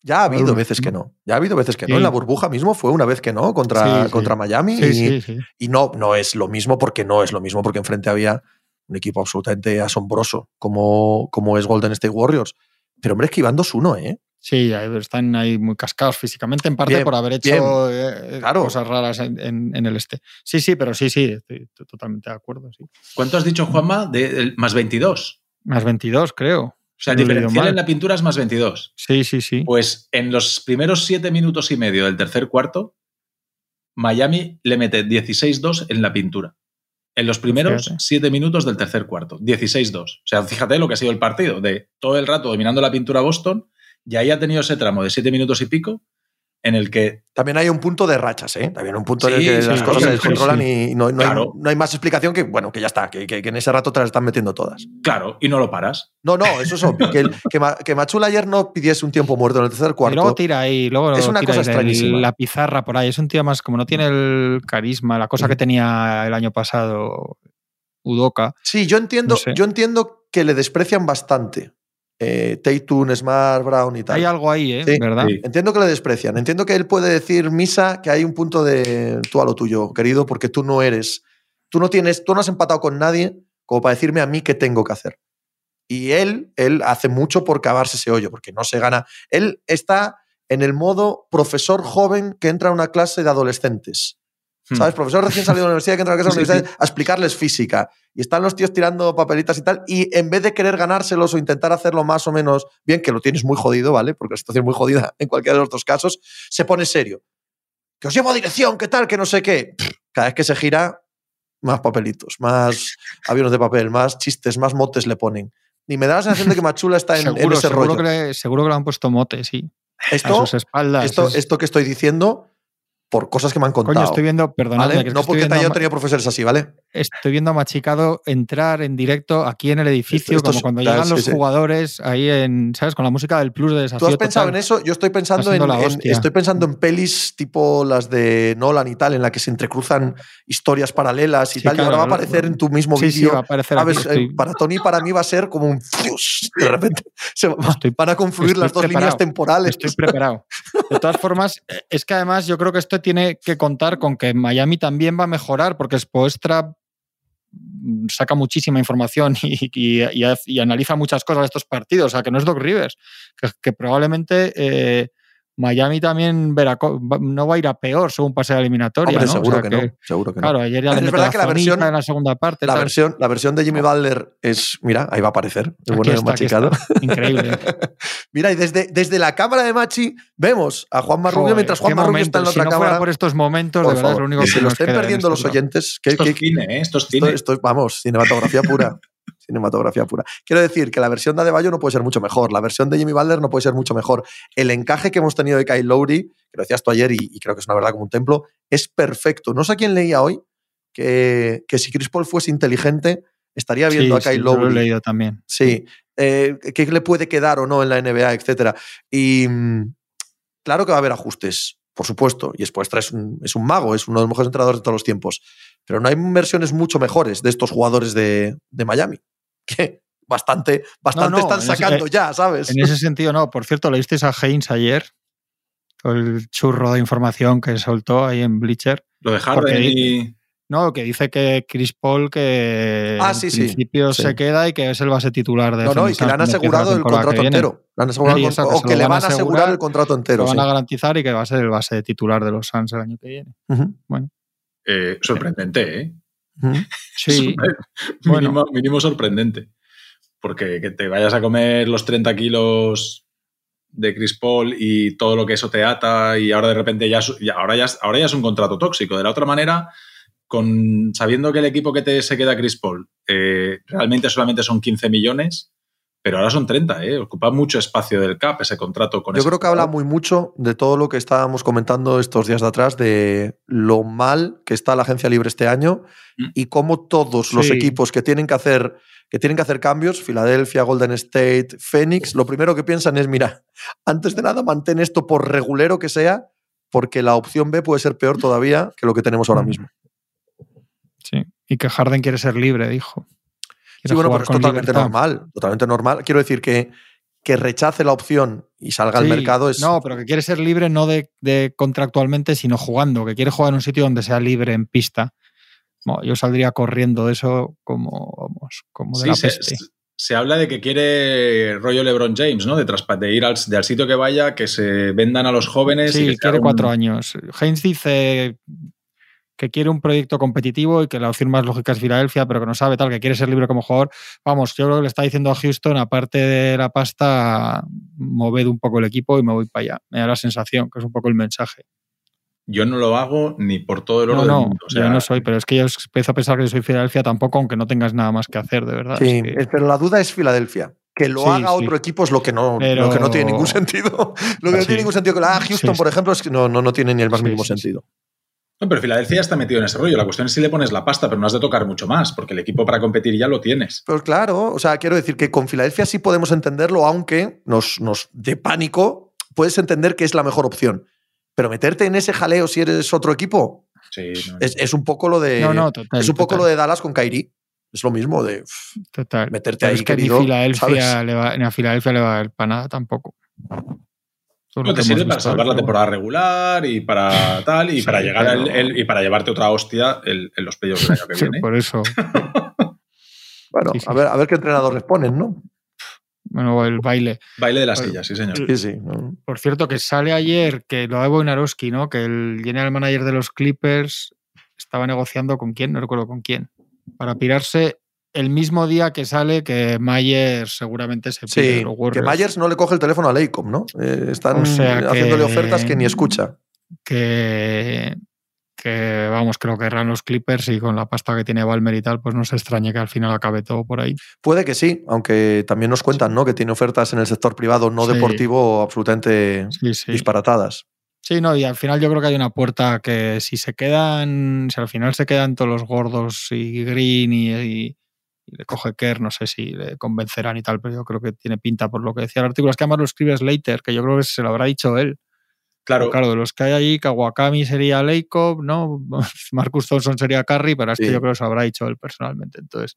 Ya ha habido veces que no. Ya ha habido veces que no. En la burbuja mismo fue una vez que no contra, Sí, sí. contra Miami. Sí, y, sí, sí. y no, no es lo mismo porque no es lo mismo porque enfrente había un equipo absolutamente asombroso como, como es Golden State Warriors. Pero hombre, es que iban 2-1, ¿eh? Sí, están ahí muy cascados físicamente, en parte Bien, por haber hecho eh, claro. cosas raras en, en- en el este. Sí, sí, pero sí, sí, estoy totalmente de acuerdo. Sí. ¿Cuánto has dicho, Juanma? De, más 22. Más 22, creo. O sea, el diferencial en la pintura es más 22. Sí, sí, sí. Pues en los primeros siete minutos y medio del tercer cuarto, Miami le mete 16-2 en la pintura. En los primeros Fíjate. 7 minutos del tercer cuarto. 16-2. O sea, fíjate lo que ha sido el partido, de todo el rato dominando la pintura Boston, y ahí ha tenido ese tramo de 7 minutos y pico en el que También hay un punto de rachas, ¿eh? También un punto en el que sí, las cosas sí, se descontrolan sí. y no, no Claro. hay, no hay más explicación que, bueno, que ya está, que, que- que en ese rato te las están metiendo todas. Claro, y no lo paras. No, no, eso es obvio. que, el- que, Ma- que Machula ayer no pidiese un tiempo muerto en el tercer Y luego cuarto. tira ahí, luego Es una tira cosa extrañísima. la pizarra por ahí. Es un tío más, como no tiene el carisma, la cosa que tenía el año pasado Udoka. Sí, yo entiendo, No sé. yo entiendo que le desprecian bastante. Eh, Tatum, Smart, Brown y tal. Hay algo ahí, ¿eh? Sí, ¿Verdad? sí. Entiendo que le desprecian. Entiendo que él puede decir, Misa, que hay un punto de tú a lo tuyo, querido, porque tú no eres. Tú no tienes, tú no has empatado con nadie como para decirme a mí qué tengo que hacer. Y él, él hace mucho por cavarse ese hoyo, porque no se gana. Él está en el modo profesor joven que entra a una clase de adolescentes. Hmm. ¿Sabes? Profesor recién salido de la [laughs] universidad que entra a la clase de universidad a explicarles física. Y están los tíos tirando papelitas y tal. Y en vez de querer ganárselos o intentar hacerlo más o menos bien, que lo tienes muy jodido, ¿vale? Porque la situación es muy jodida [laughs] en cualquiera de los dos casos, se pone serio. Que os llevo a dirección, ¿qué tal? Que no sé qué. Cada vez que se gira, más papelitos, más [laughs] aviones de papel, más chistes, más motes le ponen. Y me da la sensación de que Machula está en, en seguro, ese seguro, rollo. que le, seguro que le han puesto mote, sí. a Esto, sus espaldas. esto, Es- esto que estoy diciendo por cosas que me han contado. Coño, estoy viendo, que No porque te haya tenido profesores así, ¿vale? Estoy viendo a Machicado entrar en directo aquí en el edificio, esto como es- cuando llegan sí, los sí. jugadores ahí en, ¿sabes? Con la música del plus de desafío. ¿Tú has pensado total. en eso? Yo estoy pensando en, estoy pensando en pelis tipo las de Nolan y tal, en la que se entrecruzan historias paralelas y Sí, tal. y ahora va a aparecer en tu mismo Sí, sí, vídeo. va a aparecer aquí. ¿sabes? Estoy, Eh, Para Tony para mí va a ser como un. De repente se va- Estoy- van a confluir las dos líneas temporales. estoy preparado. De todas formas, eh, es que además yo creo que esto tiene que contar con que Miami también va a mejorar, porque Spoelstra mm, saca muchísima información y, analiza muchas cosas de estos partidos, o sea, que no es Doc Rivers, que, que probablemente eh, Miami también verá, no va a ir a peor según pase la eliminatoria. Hombre, ¿no? O seguro sea que, no. Seguro que no. Claro, ayer ya Es le verdad la que la versión- en la segunda parte. La tal. versión, la versión de Jimmy Butler es. Mira, ahí va a aparecer. El Aquí bueno está, Machicado. Increíble. [laughs] Mira, y desde, desde la cámara de Machi vemos a Juan Marrubio mientras Juan Marrubio está en la otra si no fuera cámara. por estos momentos, Por de verdad es favor, lo único que que se lo estén perdiendo los oyentes. Esto es cine, ¿eh? Esto es cine. esto es, vamos, cinematografía pura. [laughs] cinematografía pura. Quiero decir que la versión de Adebayo no puede ser mucho mejor. La versión de Jimmy Butler no puede ser mucho mejor. El encaje que hemos tenido de Kyle Lowry, que lo decías tú ayer y, y creo que es una verdad como un templo, es perfecto. No sé a quién leía hoy que, que si Chris Paul fuese inteligente, estaría viendo Sí, a Kyle sí, yo lo he Lowry. leído también. Sí. Eh, ¿Qué le puede quedar o no en la NBA, etcétera? Y mm, claro que va a haber ajustes, por supuesto. Y Spoelstra es un, es un mago, es uno de los mejores entrenadores de todos los tiempos. Pero no hay versiones mucho mejores de estos jugadores de, de Miami. Que bastante, bastante no, están en ese- sacando ya, ¿sabes? En ese sentido, no. Por cierto, ¿leísteis a Haynes ayer? El churro de información que soltó ahí en Bleacher. Lo de porque Harden di- y. No, que dice que Chris Paul que Ah, en sí, sí, principio sí. se queda y que es el base titular de No, no, y que le han asegurado el contrato entero. Le han asegurado eso, que o que le van a asegurar asegurar, el contrato entero. Lo van sí. a garantizar y que va a ser el base titular de los Suns el año que viene. Ujú, eh, sorprendente, ¿eh? Sí, [laughs] Bueno. mínimo, mínimo sorprendente. Porque que te vayas a comer los 30 kilos de Chris Paul y todo lo que eso te ata y ahora de repente ya, ahora, ya, ahora ya es un contrato tóxico. De la otra manera, con, sabiendo que el equipo que te se queda Chris Paul eh, realmente solamente son 15 millones, pero ahora son 30, ¿eh? Ocupa mucho espacio del cap ese contrato con Yo creo que habla muy mucho de todo lo que estábamos comentando estos días de atrás, de lo mal que está la agencia libre este año Mm. y cómo todos los equipos que tienen que hacer que tienen que hacer cambios, Filadelfia, Golden State, Phoenix, lo primero que piensan es, mira, antes de nada mantén esto por regulero que sea, porque la opción B puede ser peor todavía que lo que tenemos ahora Mm. mismo. sí. Y que Harden quiere ser libre, dijo. Sí, bueno, pero es con totalmente libertad. normal, totalmente normal. Quiero decir que, que rechace la opción y salga al mercado es... No, pero que quiere ser libre no de, de contractualmente, sino jugando, que quiere jugar en un sitio donde sea libre en pista. Bueno, yo saldría corriendo de eso como, vamos, como de Sí, la se, peste. se habla de que quiere rollo LeBron James, ¿no? De, de ir al, de al sitio que vaya, que se vendan a los jóvenes. y Sí, que quiere un- cuatro años. Haynes dice que quiere un proyecto competitivo y que la opción más lógica es Filadelfia, pero que no sabe tal, que quiere ser libre como jugador. Vamos, yo creo que le está diciendo a Houston, aparte de la pasta, moved un poco el equipo y me voy para allá. Me da la sensación que es un poco el mensaje. yo no lo hago ni por todo el oro No, del no, mundo. O sea, yo no soy, pero es que yo empiezo a pensar que soy Filadelfia tampoco, aunque no tengas nada más que hacer, de verdad. Sí, es que- pero la duda es Filadelfia. Que lo Sí, haga sí. otro equipo es lo que no, Pero- lo que no tiene ningún [laughs] sentido. Lo que no tiene ningún sentido que lo haga Houston, Sí, por ejemplo, es que no, no, no tiene ni el más Sí, mínimo sí, sí. sentido. No, pero Filadelfia ya está metido en ese rollo. La cuestión es si le pones la pasta, pero no has de tocar mucho más, porque el equipo para competir ya lo tienes. Pero claro, o sea, quiero decir que con Filadelfia sí podemos entenderlo, aunque nos, nos de pánico puedes entender que es la mejor opción. Pero meterte en ese jaleo si eres otro equipo Sí, no, es, es un poco lo de. No, no, total. es un poco total, lo de Dallas con Kairi. Es lo mismo de. pff, total. meterte Pero ahí, es que querido, ni Filadelfia ¿sabes? le va, ni a Filadelfia le va a ir para nada tampoco. Todo lo No, te sirve para salvar la temporada regular y para [laughs] tal, y Sí, para llegar pero- el- y para llevarte otra hostia el- en los playoffs del año que [laughs] bueno. viene. Por eso. [laughs] Bueno, Sí, sí. a, ver, a ver qué entrenador les ponen, ¿no? Bueno, el baile. Baile de las sillas, sí, señor. Sí, sí. ¿no? Por cierto, que sale ayer que lo de Wojnarowski, ¿no? Que el general manager de los Clippers estaba negociando con quién, no recuerdo con quién, para pirarse el mismo día que sale que Mayer seguramente se pide Sí, que. Myers no le coge el teléfono a Leicom, ¿no? Eh, están O sea que- haciéndole ofertas que ni escucha. que, que vamos, creo que erran los Clippers y con la pasta que tiene Balmer y tal, pues no se extrañe que al final acabe todo por ahí. Puede que sí, aunque también nos cuentan, ¿no? Que tiene ofertas en el sector privado no Sí. deportivo absolutamente Sí, sí. disparatadas. Sí, no, y al final yo creo que hay una puerta que si se quedan, si al final se quedan todos los gordos y Green y, y- y le coge Kerr, no sé si le convencerán y tal, pero yo creo que tiene pinta por lo que decía el artículo. Es que además lo escribe Slater, que yo creo que se lo habrá dicho él. Claro, Pero claro, de los que hay ahí, Kawakami sería Leikov, ¿no? [laughs] Marcus Thompson sería Curry, pero es que yo creo que se lo habrá dicho él personalmente. Entonces,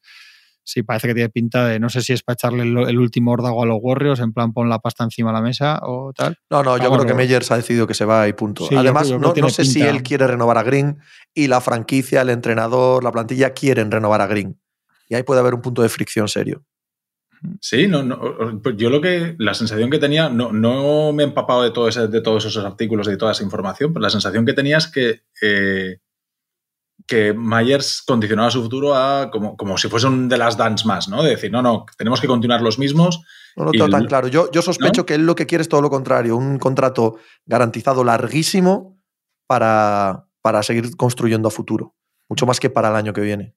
sí, parece que tiene pinta de, no sé si es para echarle el, el último órdago a los Warriors, en plan pon la pasta encima de la mesa o tal. No, no, yo Vamos, creo que no. Meyers ha decidido que se va y punto. Sí, yo Además, creo- yo creo no, que no sé si él quiere renovar a Green y la franquicia, el entrenador, la plantilla quieren renovar a Green. Y ahí puede haber un punto de fricción serio. Sí, no, no, pues yo lo que, la sensación que tenía, no, no me he empapado de, todo ese- de todos esos artículos y de toda esa información, pero la sensación que tenía es que, eh, que Myers condicionaba su futuro a como, como si fuese un de las dance más, ¿no? De decir, no, no, tenemos que continuar los mismos. No lo Y tengo tan claro. Yo, yo sospecho ¿No? que él lo que quiere es todo lo contrario, un contrato garantizado larguísimo para, para seguir construyendo a futuro. Mucho más que para el año que viene.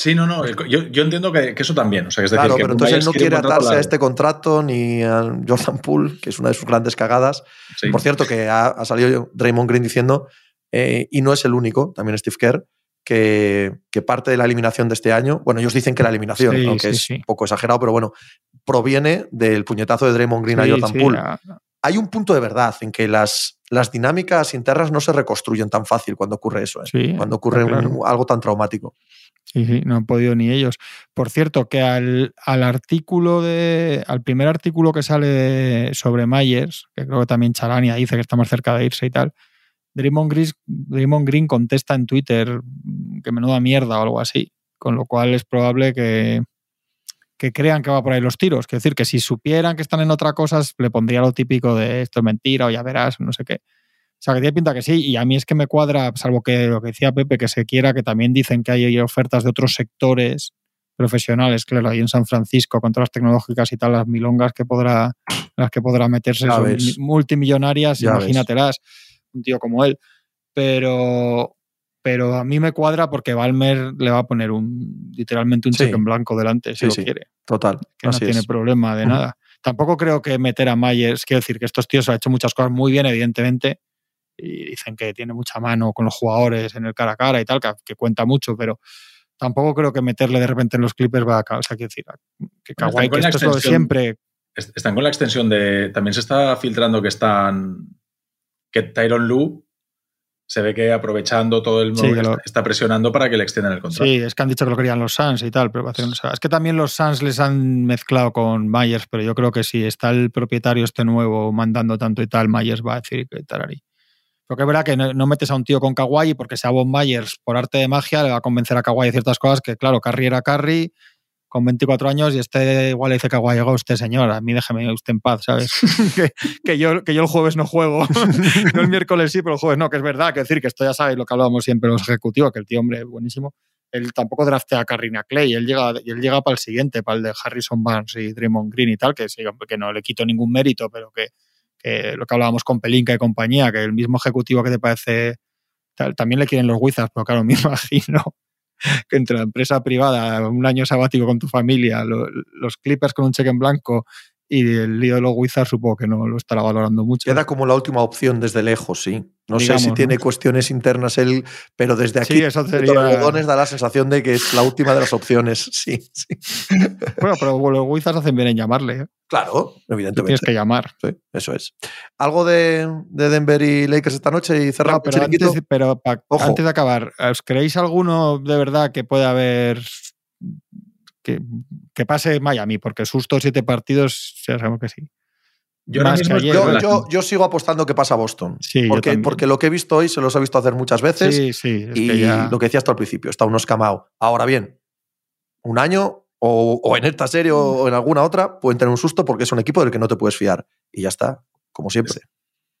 Sí, no, no, yo, yo entiendo que, que eso también, o sea, es decir, Claro, que pero entonces él no quiere atarse a este contrato ni a Jordan Poole, que es una de sus grandes cagadas. Sí. Por cierto, que ha, ha salido Draymond Green diciendo, eh, y no es el único, también Steve Kerr, que, que parte de la eliminación de este año, bueno, ellos dicen que la eliminación, Sí, aunque sí, es sí. un poco exagerado, pero bueno, proviene del puñetazo de Draymond Green a Jordan sí, Poole. Hay un punto de verdad en que las, las dinámicas internas no se reconstruyen tan fácil cuando ocurre eso, ¿eh? sí, cuando ocurre un- algo tan traumático. Sí, sí, no han podido ni ellos. Por cierto, que al, al artículo de. al primer artículo que sale sobre Myers, que creo que también Chalania dice que está más cerca de irse y tal, Draymond Green, Green contesta en Twitter mm, que menuda mierda o algo así. Con lo cual es probable que, que crean que va por ahí los tiros. Quiero decir, que si supieran que están en otra cosa, le pondría lo típico de esto es mentira o ya verás, no sé qué. O sea, que tiene pinta que sí, y a mí es que me cuadra, salvo que lo que decía Pepe, que se quiera, que también dicen que hay ofertas de otros sectores profesionales, claro, ahí en San Francisco, con todas las tecnológicas y tal, las milongas que podrá, las que podrá meterse Ya son ves. mi- multimillonarias, Ya ves. imagínatelas, un tío como él. Pero, pero a mí me cuadra porque Balmer le va a poner un literalmente un Sí. cheque en blanco delante, si Sí, lo sí. quiere Total. que no tiene es. problema de nada. Tampoco creo que meter a Myers, quiero decir que estos tíos han hecho muchas cosas muy bien, evidentemente, y dicen que tiene mucha mano con los jugadores en el cara a cara y tal, que, que cuenta mucho, pero tampoco creo que meterle de repente en los Clippers va a. O sea, quiero decir, que Kawhi, que esto es lo de siempre. Est- Están con la extensión de. También se está filtrando que están. que Tyron Lu se ve que aprovechando todo el Sí, que lo- está, presionando para que le extiendan el contrato. Sí, es que han dicho que lo querían los Suns y tal, pero parece que no se va. es que también los Suns les han mezclado con Myers, pero yo creo que si está el propietario este nuevo mandando tanto y tal, Myers va a decir que tal ahí. Porque es verdad que no, no metes a un tío con Kawhi porque sea Bob Myers por arte de magia le va a convencer a Kawhi de ciertas cosas que, claro, Curry era Curry con 24 años y este igual le dice Kawhi, llega usted señor, a mí déjeme usted en paz, ¿sabes? [laughs] que, que yo, que yo el jueves no juego, [laughs] no el miércoles sí, pero el jueves no, que es verdad, que decir que esto ya sabéis lo que hablábamos siempre los ejecutivos, que el tío, hombre, buenísimo. Él tampoco draftea a Karina Clay, él llega, él llega para el siguiente, para el de Harrison Barnes y Draymond Green y tal, que sí, que no le quito ningún mérito, pero que, que lo que hablábamos con Pelinka y compañía, que el mismo ejecutivo que te parece, también le quieren los Wizards, pero claro, [laughs] me imagino que entre la empresa privada, un año sabático con tu familia, los Clippers con un cheque en blanco y el lío de los Wizards supongo que no lo estará valorando mucho. Queda como la última opción desde lejos, sí. No sé si tiene cuestiones internas él, pero desde aquí, sí, eso sería... da la sensación de que es la última de las opciones. [laughs] Sí, sí. Bueno, pero los Wizards hacen bien en llamarle. ¿eh? Claro, evidentemente. tienes que llamar. Sí, eso es. ¿Algo de, Denver y Lakers esta noche y cerramos? pero, antes, pero antes de acabar, ¿os creéis alguno de verdad que puede haber que, pase Miami, porque susto siete partidos, ya sabemos que sí. Yo, yo, sigo apostando que pasa Boston. porque, porque lo que he visto hoy se los he visto hacer muchas veces. Sí, sí. y lo que decía hasta al principio, está unos camao. Ahora bien, un año o, en esta serie o en alguna otra pueden tener un susto porque es un equipo del que no te puedes fiar. Y ya está, como siempre.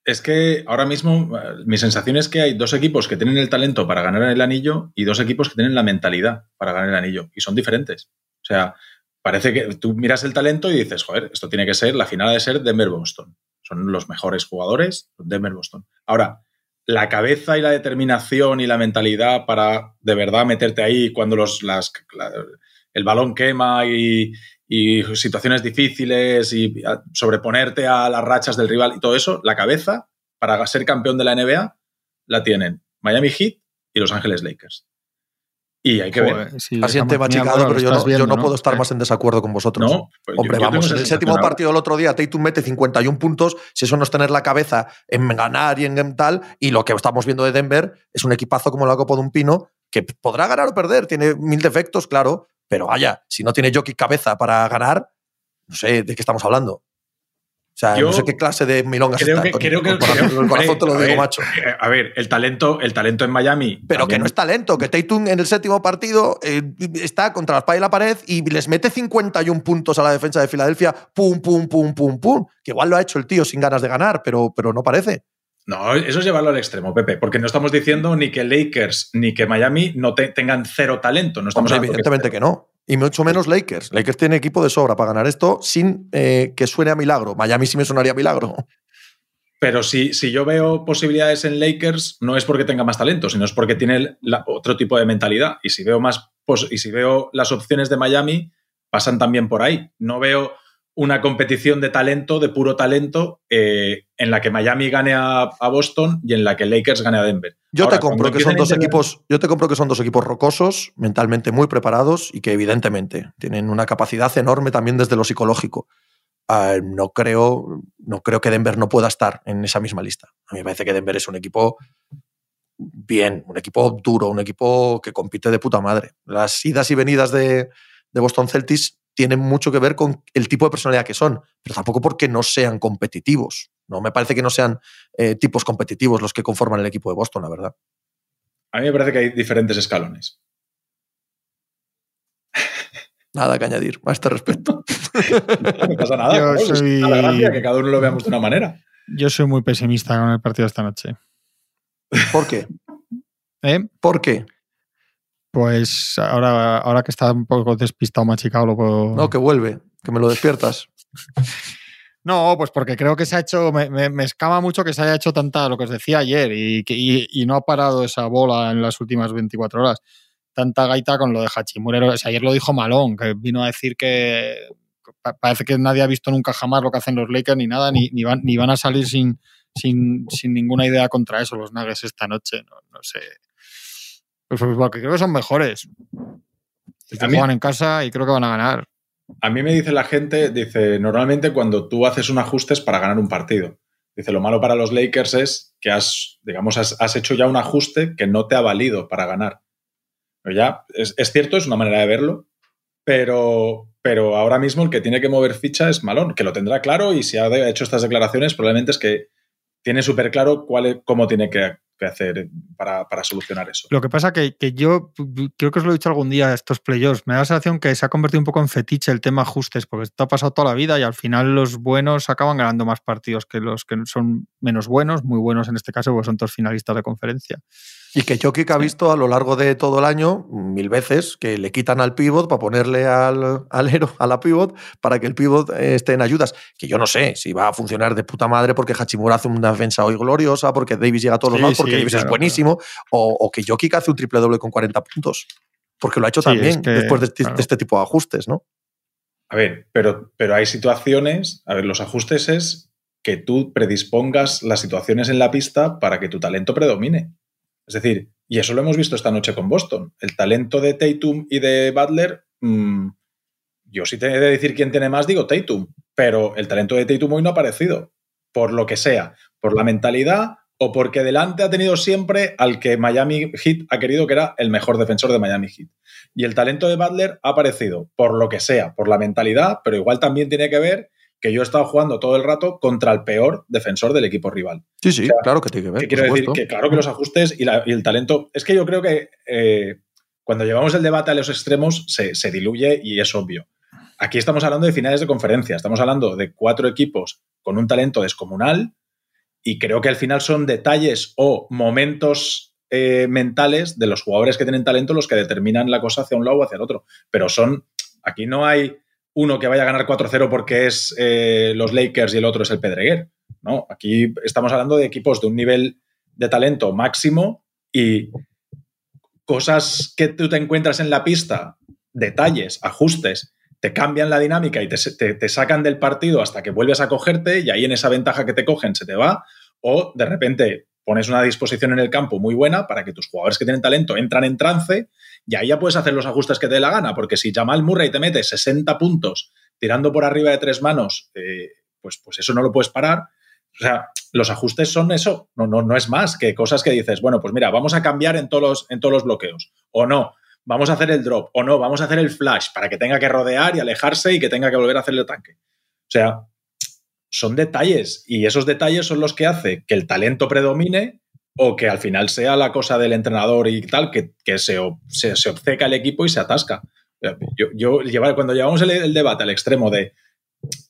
Es que ahora mismo mi sensación es que hay dos equipos que tienen el talento para ganar el anillo y dos equipos que tienen la mentalidad para ganar el anillo. Y son diferentes. O sea, parece que tú miras el talento y dices, joder, esto tiene que ser, la final de ser Denver-Boston. Son los mejores jugadores, Denver-Boston. Ahora, la cabeza y la determinación y la mentalidad para de verdad meterte ahí cuando los, las, el balón quema y, y, situaciones difíciles y sobreponerte a las rachas del rival y todo eso, la cabeza para ser campeón de la NBA la tienen Miami Heat y Los Ángeles Lakers. Y hay que ver. Asiente machicado, pero yo no, puedo estar más en desacuerdo con vosotros. Pues Hombre, vamos, en el séptimo partido del otro día, Tatum mete 51 puntos. Si eso no es tener la cabeza en ganar y en tal, y lo que estamos viendo de Denver es un equipazo como la Copa de un Pino, que podrá ganar o perder, tiene mil defectos, claro, pero vaya, si no tiene jockey cabeza para ganar, no sé de qué estamos hablando. O sea, no sé qué clase de milongas creo está. Que, creo que, el corazón te lo digo, macho. Eh, a ver, el talento, el talento en Miami. Pero que no es talento, que Tatum en el séptimo partido eh, está contra la espalda y la pared y les mete 51 puntos a la defensa de Filadelfia, pum, pum, pum, pum, pum. Que igual lo ha hecho el tío sin ganas de ganar, pero, pero no parece. No, eso es llevarlo al extremo, Pepe, porque no estamos diciendo ni que Lakers ni que Miami no tengan cero talento. No estamos evidentemente que no. Y mucho menos Lakers. Lakers tiene equipo de sobra para ganar esto sin eh, que suene a milagro. Miami sí me sonaría a milagro. Pero si, si yo veo posibilidades en Lakers, no es porque tenga más talento, sino es porque tiene otro tipo de mentalidad. Y si veo más y si veo las opciones de Miami, pasan también por ahí. No veo una competición de talento, de puro talento, eh, en la que Miami gane a, Boston y en la que Lakers gane a Denver. Yo te compro que son dos equipos, yo te compro que son dos equipos rocosos, mentalmente muy preparados y que evidentemente tienen una capacidad enorme también desde lo psicológico. Ah, no, creo, no creo que Denver no pueda estar en esa misma lista. A mí me parece que Denver es un equipo bien, un equipo duro, un equipo que compite de puta madre. Las idas y venidas de, de Boston Celtics tienen mucho que ver con el tipo de personalidad que son, pero tampoco porque no sean competitivos. No me parece que no sean eh, tipos competitivos los que conforman el equipo de Boston, la verdad. A mí me parece que hay diferentes escalones. Nada que añadir a este respecto. [laughs] no pasa nada. Yo soy... la gracia que cada uno lo veamos de una manera. Yo soy muy pesimista con el partido de esta noche. ¿Por qué? ¿Eh? ¿Por qué? Pues ahora, ahora que está un poco despistado, machicado, lo puedo. No, que vuelve, que me lo despiertas. [laughs] No, pues porque creo que se ha hecho, me, escama mucho que se haya hecho tanta, lo que os decía ayer, y, que, y, no ha parado esa bola en las últimas 24 horas. Tanta gaita con lo de Hachimurero. ayer lo dijo Malón, que vino a decir que parece que nadie ha visto nunca jamás lo que hacen los Lakers ni nada, ni, ni, van, ni van a salir sin, sin, sin, ninguna idea contra eso los Nuggets esta noche. No, no sé. Pues, pues, porque creo que son mejores. juegan en casa y creo que van a ganar. A mí me dice la gente, dice, normalmente cuando tú haces un ajuste es para ganar un partido. Dice, lo malo para los Lakers es que has, digamos, has, hecho ya un ajuste que no te ha valido para ganar. Pero ya, es, cierto, es una manera de verlo, pero, pero ahora mismo el que tiene que mover ficha es Malón, que lo tendrá claro y si ha hecho estas declaraciones probablemente es que tiene súper claro cuál cómo tiene que, que hacer para, solucionar eso. Lo que pasa que, que yo creo que os lo he dicho algún día estos playoffs, me da la sensación que se ha convertido un poco en fetiche el tema ajustes, porque esto ha pasado toda la vida y al final los buenos acaban ganando más partidos que los que son menos buenos, muy buenos en este caso, porque son todos finalistas de conferencia. Y que Jokic ha visto a lo largo de todo el año mil veces que le quitan al pivot para ponerle al alero, a la pivot, para que el pivot eh, esté en ayudas. Que yo no sé si va a funcionar de puta madre porque Hachimura hace una defensa hoy gloriosa, porque Davis llega a todos los lados, porque Davis es buenísimo, o, que Jokic hace un triple doble con 40 puntos. Porque lo ha hecho también después de, este tipo de ajustes, ¿no? A ver, pero, pero hay situaciones, a ver, los ajustes es que tú predispongas las situaciones en la pista para que tu talento predomine. Es decir, y eso lo hemos visto esta noche con Boston. El talento de Tatum y de Butler, mm, yo sí te he de decir quién tiene más, digo Tatum, pero el talento de Tatum hoy no ha aparecido, por lo que sea, por la mentalidad o porque delante ha tenido siempre al que Miami Heat ha querido que era el mejor defensor de Miami Heat. Y el talento de Butler ha aparecido por lo que sea, por la mentalidad, pero igual también tiene que ver que yo he estado jugando todo el rato contra el peor defensor del equipo rival. Sí, sí, claro que tiene que ver. Que quiero decir que claro que los ajustes y, el talento. Es que yo creo que eh, cuando llevamos el debate a los extremos se, se, diluye y es obvio. Aquí estamos hablando de finales de conferencia, estamos hablando de cuatro equipos con un talento descomunal y creo que al final son detalles o momentos eh, mentales de los jugadores que tienen talento los que determinan la cosa hacia un lado o hacia el otro. Pero son, aquí no hay uno que vaya a ganar 4-0 porque es eh, los Lakers y el otro es el Pedreguer. ¿no? Aquí estamos hablando de equipos de un nivel de talento máximo y cosas que tú te encuentras en la pista, detalles, ajustes, te cambian la dinámica y te, sacan del partido hasta que vuelves a cogerte y ahí en esa ventaja que te cogen se te va o de repente pones una disposición en el campo muy buena para que tus jugadores que tienen talento entran en trance y ahí ya puedes hacer los ajustes que te dé la gana, porque si Jamal Murray te mete 60 puntos tirando por arriba de tres manos, eh, pues, pues eso no lo puedes parar. O sea, los ajustes son eso, no, no, no es más que cosas que dices, bueno, pues mira, vamos a cambiar en todos, los, en todos los bloqueos, o no, vamos a hacer el drop, o no, vamos a hacer el flash para que tenga que rodear y alejarse y que tenga que volver a hacer el tanque. O sea, son detalles y esos detalles son los que hace que el talento predomine o que al final sea la cosa del entrenador y tal, que, se, se, obceca el equipo y se atasca. Yo, yo cuando llevamos el, debate al extremo de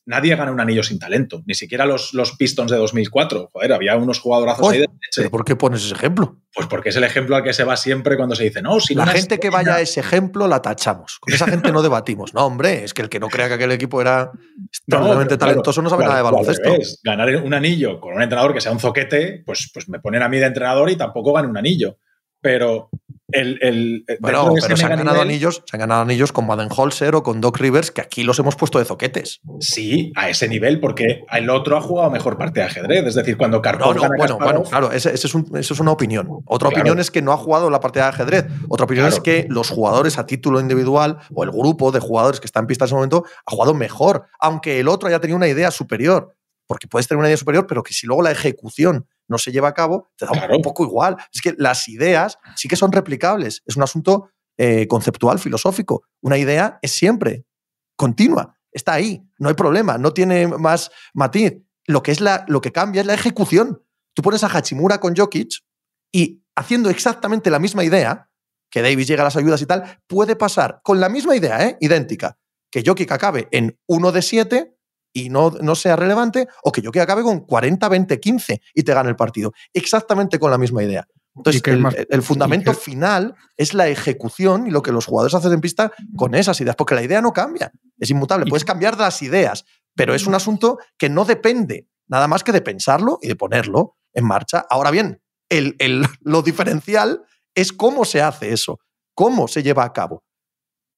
nadie gana un anillo sin talento, ni siquiera los, los Pistons de 2004. Joder, había unos jugadorazos ahí de leche. por qué pones ese ejemplo? Pues porque es el ejemplo al que se va siempre cuando se dice, no, si La gente que vaya a ese ejemplo la tachamos. Con esa gente no debatimos. No, hombre, es que el que no crea que aquel equipo era [laughs] extremadamente talentoso no sabe nada de baloncesto. ganar un anillo con un entrenador que sea un zoquete, pues, pues me ponen a mí de entrenador y tampoco gane un anillo. Pero el, bueno, pero se han ganado anillos, se han ganado anillos con Baden-Holzer o con Doc Rivers, que aquí los hemos puesto de zoquetes. Sí, a ese nivel, porque el otro ha jugado mejor parte de ajedrez. Es decir, cuando Carpón no, bueno, bueno, claro, esa es, una opinión. Otra opinión es que no ha jugado la partida de ajedrez. Otra opinión es que los jugadores a título individual o el grupo de jugadores que está en pista en ese momento ha jugado mejor, aunque el otro haya tenido una idea superior. Porque puedes tener una idea superior, pero que si luego la ejecución no se lleva a cabo, te da un poco igual. Es que las ideas sí que son replicables. Es un asunto eh, conceptual, filosófico. Una idea es siempre continua. Está ahí, no hay problema, no tiene más matiz. Lo que, es la, lo que cambia es la ejecución. Tú pones a Hachimura con Jokic y haciendo exactamente la misma idea, que Davis llega a las ayudas y tal, puede pasar con la misma idea, ¿eh? idéntica, que Jokic acabe en 1 de 7 y no, no sea relevante, o que yo que acabe con 40, 20, 15 y te gane el partido. Exactamente con la misma idea. Entonces, el, fundamento final es la ejecución y lo que los jugadores hacen en pista con esas ideas, porque la idea no cambia, es inmutable. Puedes cambiar las ideas, pero es un asunto que no depende nada más que de pensarlo y de ponerlo en marcha. Ahora bien, el, [laughs] lo diferencial es cómo se hace eso, cómo se lleva a cabo.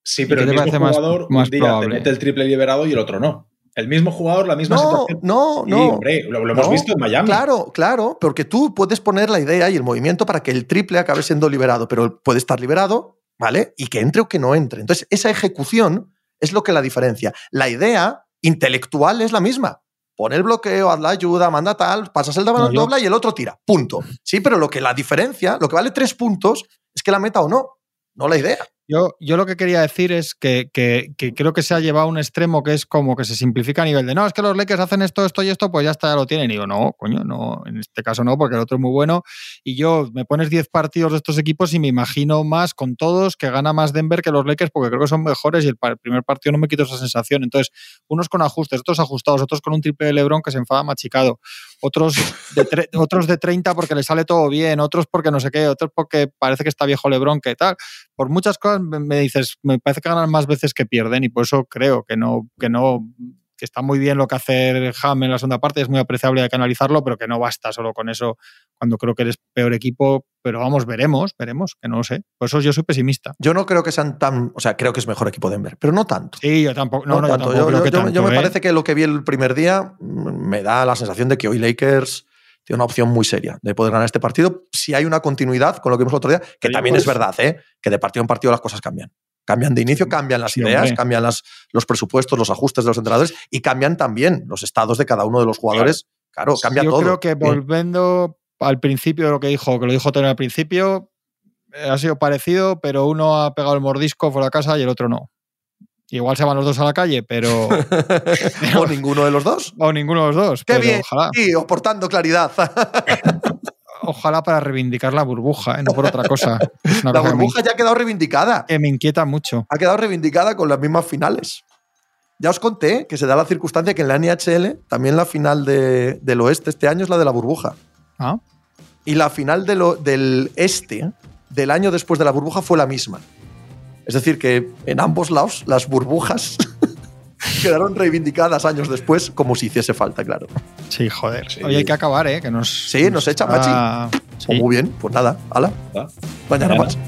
Sí, pero el mismo jugador un día te mete el triple liberado y el otro no. El mismo jugador, la misma situación. No, no, hombre, lo, hemos visto en Miami. Claro, claro, porque tú puedes poner la idea y el movimiento para que el triple acabe siendo liberado, pero puede estar liberado, ¿vale? Y que entre o que no entre. Entonces, esa ejecución es lo que la diferencia. La idea intelectual es la misma. Pon el bloqueo, haz la ayuda, manda tal, pasas el dobla y el otro tira. Punto. Sí, pero lo que la diferencia, lo que vale tres puntos, es que la meta o no, no la idea. Yo, yo lo que quería decir es que, creo que se ha llevado a un extremo que es como que se simplifica a nivel de no, es que los Lakers hacen esto, esto y esto, pues ya está, ya lo tienen. Y digo, no, coño, no, en este caso no, porque el otro es muy bueno. Y yo me pones 10 partidos de estos equipos y me imagino más con todos que gana más Denver que los Lakers porque creo que son mejores y el, primer partido no me quito esa sensación. Entonces, unos con ajustes, otros ajustados, otros con un triple de Lebron que se enfada machicado. otros de, otros de 30 porque le sale todo bien, otros porque no sé qué, otros porque parece que está viejo Lebron, que tal. Por muchas cosas me dices, me parece que ganan más veces que pierden y por eso creo que no, que no que está muy bien lo que hace Ham en la segunda parte, es muy apreciable, hay que analizarlo, pero que no basta solo con eso cuando creo que eres peor equipo. Pero vamos, veremos, veremos, que no lo sé. Por eso yo soy pesimista. Yo no creo que sean tan. O sea, creo que es mejor equipo Denver, pero no tanto. Sí, yo tampoco. No, no, yo, tanto. yo, me ¿eh? parece que lo que vi el primer día mm, me da la sensación de que hoy Lakers tiene una opción muy seria de poder ganar este partido si hay una continuidad con lo que vimos el otro día, que también es verdad, ¿eh? que de partido en partido las cosas cambian. Cambian de inicio, cambian las ideas, cambian las, los presupuestos, los ajustes de los entrenadores y cambian también los estados de cada uno de los jugadores. Claro, cambia todo. Yo creo que volviendo al principio de lo que dijo, que lo dijo Tony al principio, eh, ha sido parecido, pero uno ha pegado el mordisco fuera de casa y el otro no. Igual se van los dos a la calle, pero. [laughs] o ninguno de los dos. O ninguno de los dos. Qué bien. Ojalá. Sí, aportando claridad. [laughs] ojalá para reivindicar la burbuja, ¿eh? no por otra cosa. la burbuja ya ha quedado reivindicada. Que me inquieta mucho. Ha quedado reivindicada con las mismas finales. Ya os conté que se da la circunstancia que en la NHL también la final del oeste este año es la de la burbuja. Ah. Y la final del este del año después de la burbuja fue la misma. Es decir, que en ambos lados las burbujas [laughs] quedaron reivindicadas años después como si hiciese falta, claro. Sí, joder. Oye, hay que acabar, ¿eh? Que nos, sí, nos, echa Machi. Pues muy bien, pues nada, hala. Mañana más. [laughs]